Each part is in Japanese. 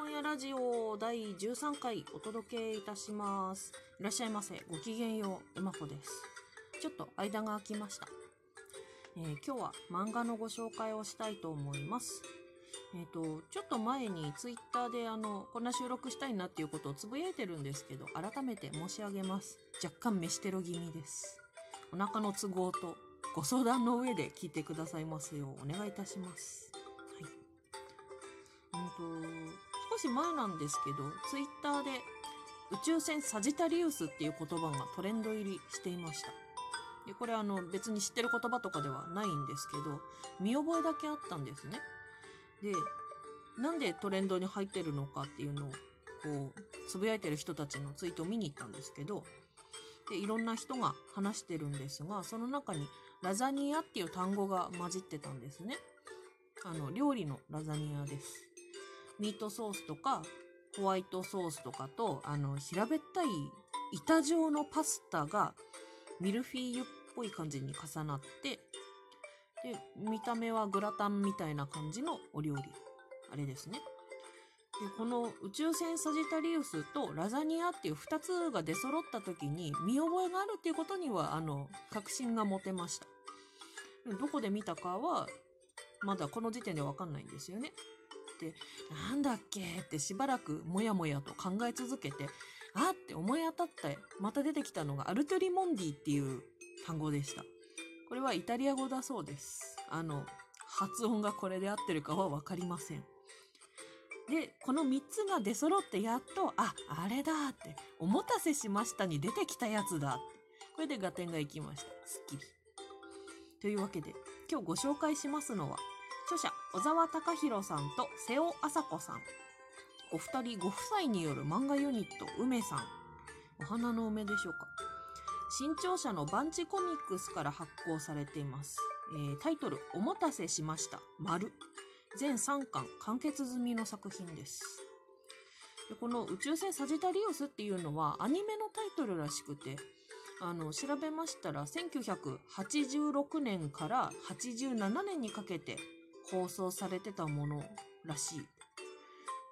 本屋ラジオ第13回お届けいたします。いらっしゃいませ。ごきげんよう、うまこです。ちょっと間が空きました。えー今日は漫画のご紹介をしたいと思います。えっ、と、ちょっと前にツイッターであの、こんな収録したいなっていうことをつぶやいてるんですけど、改めて申し上げます。若干飯テロ気味です。お腹の都合とご相談の上で聞いてくださいますようお願いいたします。はい。うんと、少し前なんですけど、ツイッターで宇宙船サジタリウスっていう言葉がトレンド入りしていました。で、これあの別に知ってる言葉とかではないんですけど、見覚えだけあったんですね。で、なんでトレンドに入ってるのかっていうのを、こう、つぶやいてる人たちのツイートを見に行ったんですけど、で、いろんな人が話してるんですが、その中にラザニアっていう単語が混じってたんですね。あの、料理のラザニアです。ミートソースとか、ホワイトソースとかと、あの、平べったい板状のパスタがミルフィーユっぽい感じに重なって、で、見た目はグラタンみたいな感じのお料理。あれですね。で、この宇宙船サジタリウスとラザニアっていう二つが出揃った時に見覚えがあるっていうことには、あの、確信が持てました。どこで見たかは、まだこの時点でわかんないんですよね。で、なんだっけ？ってしばらくもやもやと考え続けて、あって思い当たって、また出てきたのがアルトゥリモンディっていう単語でした。これはイタリア語だそうです。あの、発音がこれで合ってるかはわかりません。で、この3つが出揃ってやっと、あ、あれだって、おもたせしましたに出てきたやつだ。これで合点がいきました。すっきり。というわけで、今日ご紹介しますのは、著者、小沢隆弘さんと瀬尾麻子さん。お二人ご夫妻による漫画ユニット、梅さん。お花の梅でしょうか。新潮社のバンチコミックスから発行されています。えータイトル、おもたせしました。丸。全3巻完結済みの作品です。でこの宇宙船サジタリウスっていうのはアニメのタイトルらしくて、あの、調べましたら1986年から87年にかけて放送されてたものらしい。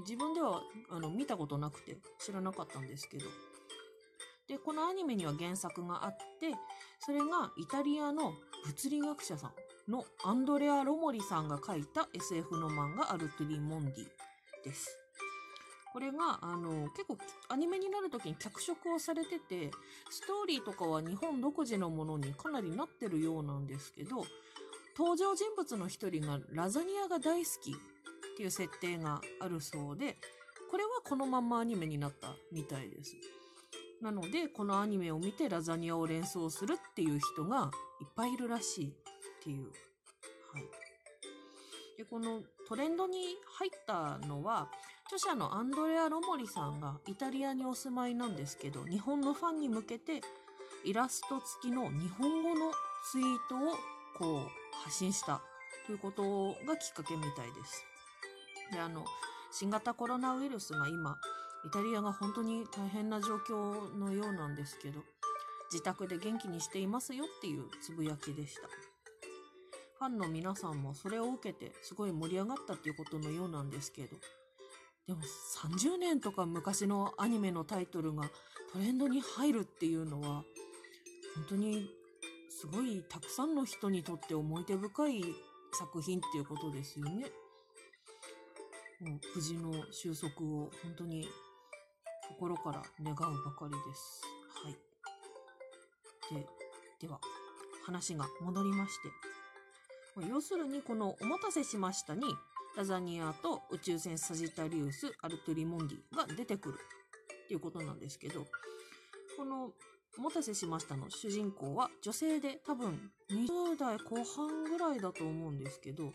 自分ではあの見たことなくて知らなかったんですけど。で、このアニメには原作があって、それがイタリアの物理学者さんのアンドレア・ロモリさんが書いた SF の漫画アルトゥリモンディです。これが、あの、結構アニメになるときに脚色をされてて、ストーリーとかは日本独自のものにかなりなってるようなんですけど、登場人物の一人がラザニアが大好きっていう設定があるそうで、これはこのままアニメになったみたいです。なので、このアニメを見てラザニアを連想するっていう人がいっぱいいるらしいっていう。はい。で、このトレンドに入ったのは、著者のアンドレア・ロモリさんがイタリアにお住まいなんですけど、日本のファンに向けてイラスト付きの日本語のツイートをこう発信したということがきっかけみたいです。で、あの、新型コロナウイルスが今、イタリアが本当に大変な状況のようなんですけど、自宅で元気にしていますよっていうつぶやきでした。ファンの皆さんもそれを受けてすごい盛り上がったっていうことのようなんですけど、でも30年とか昔のアニメのタイトルがトレンドに入るっていうのは、本当にすごいたくさんの人にとって思い出深い作品っていうことですよね。もう無事の収束を本当に心から願うばかりです。はい。で、では、話が戻りまして。要するに、このお待たせしましたに、ラザニアと宇宙船サジタリウス、アルトリモンディが出てくるっていうことなんですけど、このお待たせしましたの主人公は女性で多分20代後半ぐらいだと思うんですけど、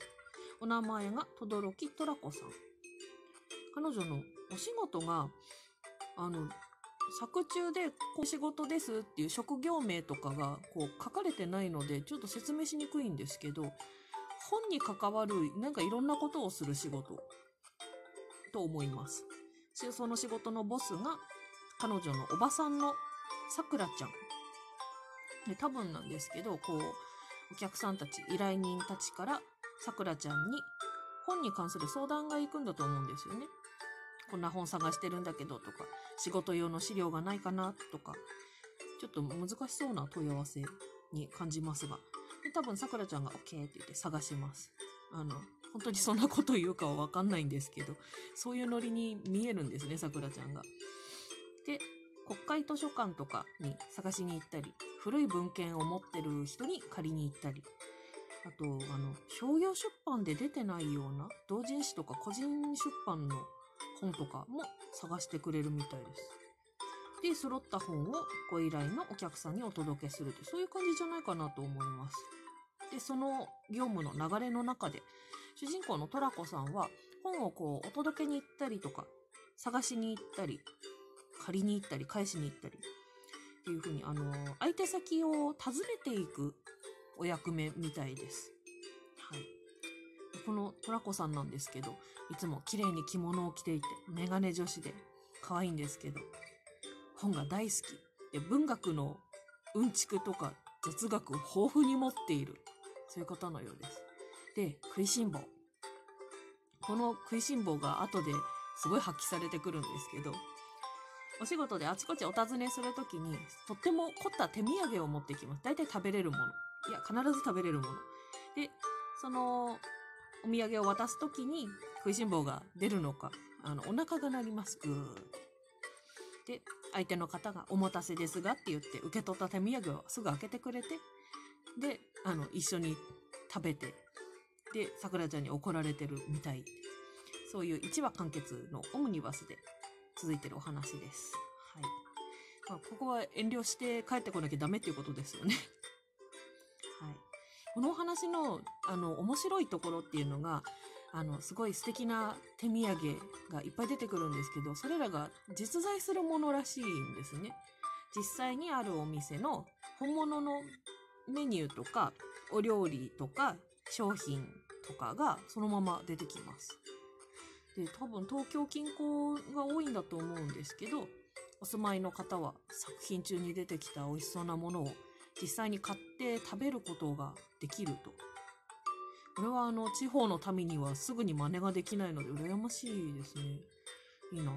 お名前が轟トラコさん。彼女のお仕事が、あの、作中でこう仕事ですっていう職業名とかがこう書かれてないのでちょっと説明しにくいんですけど本に関わるなんかいろんなことをする仕事と思います。その仕事のボスが彼女のおばさんのさくらちゃん。で多分なんですけどこうお客さんたち依頼人たちからさくらちゃんに本に関する相談が行くんだと思うんですよね。こんな本探してるんだけどとか、仕事用の資料がないかなとか、ちょっと難しそうな問い合わせに感じますが、で多分さくらちゃんが OK って言って探します。あの、本当にそんなこと言うかはわかんないんですけど、そういうノリに見えるんですね、さくらちゃんが。で、国会図書館とかに探しに行ったり、古い文献を持ってる人に借りに行ったり、あと、あの、商業出版で出てないような同人誌とか個人出版の本とかも探してくれるみたいです。で、揃った本をご依頼のお客さんにお届けするって、そういう感じじゃないかなと思います。で、その業務の流れの中で、主人公のトラコさんは本をこうお届けに行ったりとか、探しに行ったり、借りに行ったり、返しに行ったり、っていうふうに、あの、相手先を訪ねていくお役目みたいです。はい。このトラコさんなんですけど、いつも綺麗に着物を着ていて、メガネ女子で可愛いんですけど、本が大好き。で、文学のうんちくとか雑学を豊富に持っている。そういう方のようです。で、食いしん坊。この食いしん坊が後ですごい発揮されてくるんですけど、お仕事であちこちお尋ねするときに、とっても凝った手土産を持ってきます。大体食べれるもの。いや、必ず食べれるもの。で、その、お土産を渡すときに、食いしん坊が出るのか、あの、お腹が鳴ります。ぐーで、相手の方がお持たせですがって言って、受け取った手土産をすぐ開けてくれて、で、あの、一緒に食べて、で、桜ちゃんに怒られてるみたい。そういう一話完結のオムニバスで続いてるお話です。はい。まあ、ここは遠慮して帰ってこなきゃダメっていうことですよね。はい。このお話の、あの、面白いところっていうのが、あの、すごい素敵な手土産がいっぱい出てくるんですけど、それらが実在するものらしいんですね。実際にあるお店の本物のメニューとか、お料理とか、商品とかがそのまま出てきます。で、多分東京近郊が多いんだと思うんですけど、お住まいの方は作品中に出てきた美味しそうなものを実際に買って食べることができると。これはあの、地方の民にはすぐに真似ができないので羨ましいですね。いいな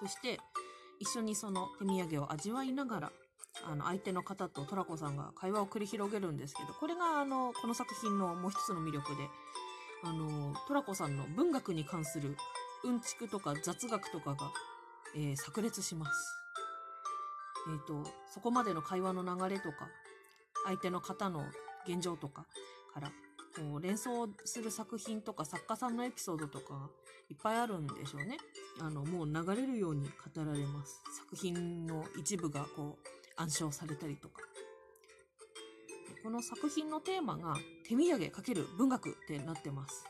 そして、一緒にその手土産を味わいながら、あの、相手の方とトラコさんが会話を繰り広げるんですけど、これがあの、この作品のもう一つの魅力で、あの、トラコさんの文学に関するうんちくとか雑学とかが、えー炸裂します。えっ、と、そこまでの会話の流れとか、相手の方の現状とかから、こう連想する作品とか作家さんのエピソードとかいっぱいあるんでしょうね。あの、もう流れるように語られます。作品の一部がこう暗唱されたりとか。この作品のテーマが手土産×文学ってなってます。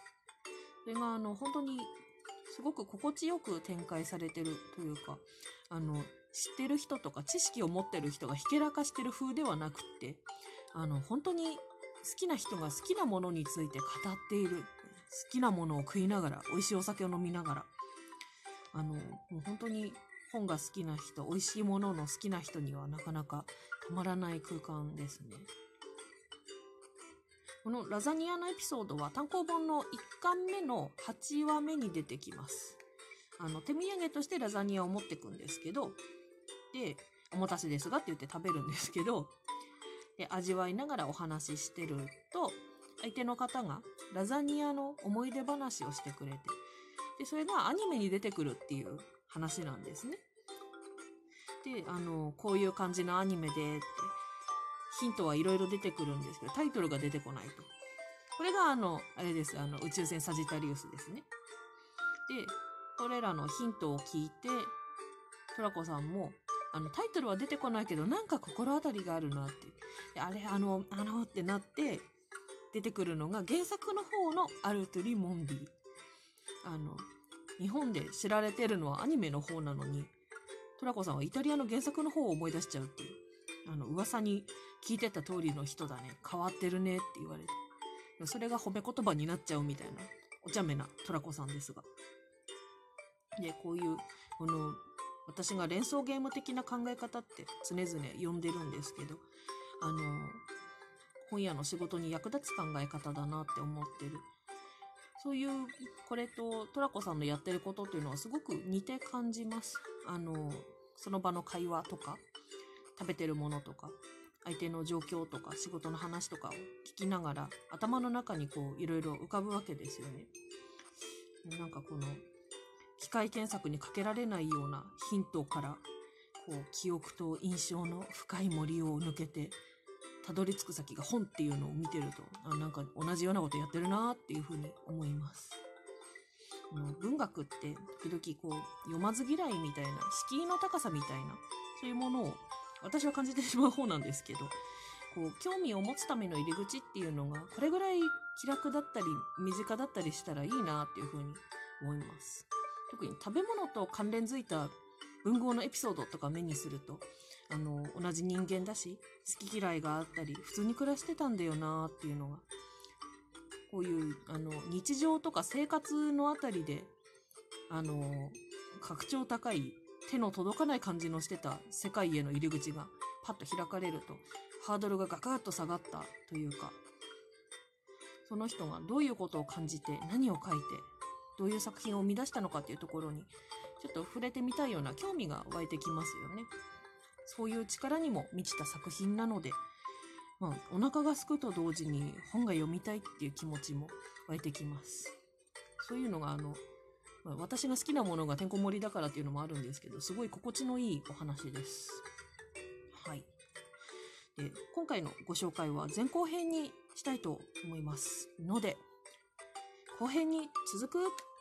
それがあの本当にすごく心地よく展開されてるというか、あの、知ってる人とか知識を持ってる人がひけらかしてる風ではなくって、あの、本当に好きな人が好きなものについて語っている。好きなものを食いながら、美味しいお酒を飲みながら、あの、もう本当に本が好きな人、美味しいものの好きな人にはなかなかたまらない空間ですね。このラザニアのエピソードは単行本の1巻目の8話目に出てきます。あの、手土産としてラザニアを持ってくんですけど、で、おもたせですがって言って食べるんですけど、で、味わいながらお話ししてると、相手の方がラザニアの思い出話をしてくれて、で、それがアニメに出てくるっていう話なんですね。で、あの、こういう感じのアニメでって、ヒントはいろいろ出てくるんですけど、タイトルが出てこないと。これがあの、あれです、あの、宇宙船サジタリウスですね。で、これらのヒントを聞いて、トラコさんも、あの、タイトルは出てこないけど、なんか心当たりがあるなって。であれ、あの、あのってなって、出てくるのが原作の方のアルトゥリ・モンディ。あの、日本で知られてるのはアニメの方なのに、トラコさんはイタリアの原作の方を思い出しちゃうっていう。あの、噂に聞いてた通りの人だね。変わってるねって言われて。それが褒め言葉になっちゃうみたいな、お茶目なトラコさんですが。で、こういう、この、私が連想ゲーム的な考え方って常々呼んでるんですけど、あの、本屋の仕事に役立つ考え方だなって思ってる。そういうこれとトラコさんのやってることっていうのはすごく似て感じます。あの、その場の会話とか、食べてるものとか、相手の状況とか仕事の話とかを聞きながら頭の中にこういろいろ浮かぶわけですよね。なんかこの機械検索にかけられないようなヒントからこう記憶と印象の深い森を抜けてたどり着く先が本っていうのを見てるとあなんか同じようなことやってるなっていうふうに思います。文学って時々こう読まず嫌いみたいな敷居の高さみたいなそういうものを私は感じてしまう方なんですけどこう興味を持つための入り口っていうのがこれぐらい気楽だったり身近だったりしたらいいなっていうふうに思います。特に食べ物と関連づいた文豪のエピソードとか目にするとあの同じ人間だし好き嫌いがあったり普通に暮らしてたんだよなっていうのがこういうあの日常とか生活のあたりであの格調高い手の届かない感じのしてた世界への入り口がパッと開かれるとハードルがガクッと下がったというかその人がどういうことを感じて何を書いてどういう作品を生み出したのかっていうところにちょっと触れてみたいような興味が湧いてきますよね。そういう力にも満ちた作品なので、まあ、お腹が空くと同時に本が読みたいっていう気持ちも湧いてきます。そういうのがあの、まあ私が好きなものがてんこ盛りだからっていうのもあるんですけど、すごい心地のいいお話です。はい。で、今回のご紹介は前後編にしたいと思います。ので、後編に続く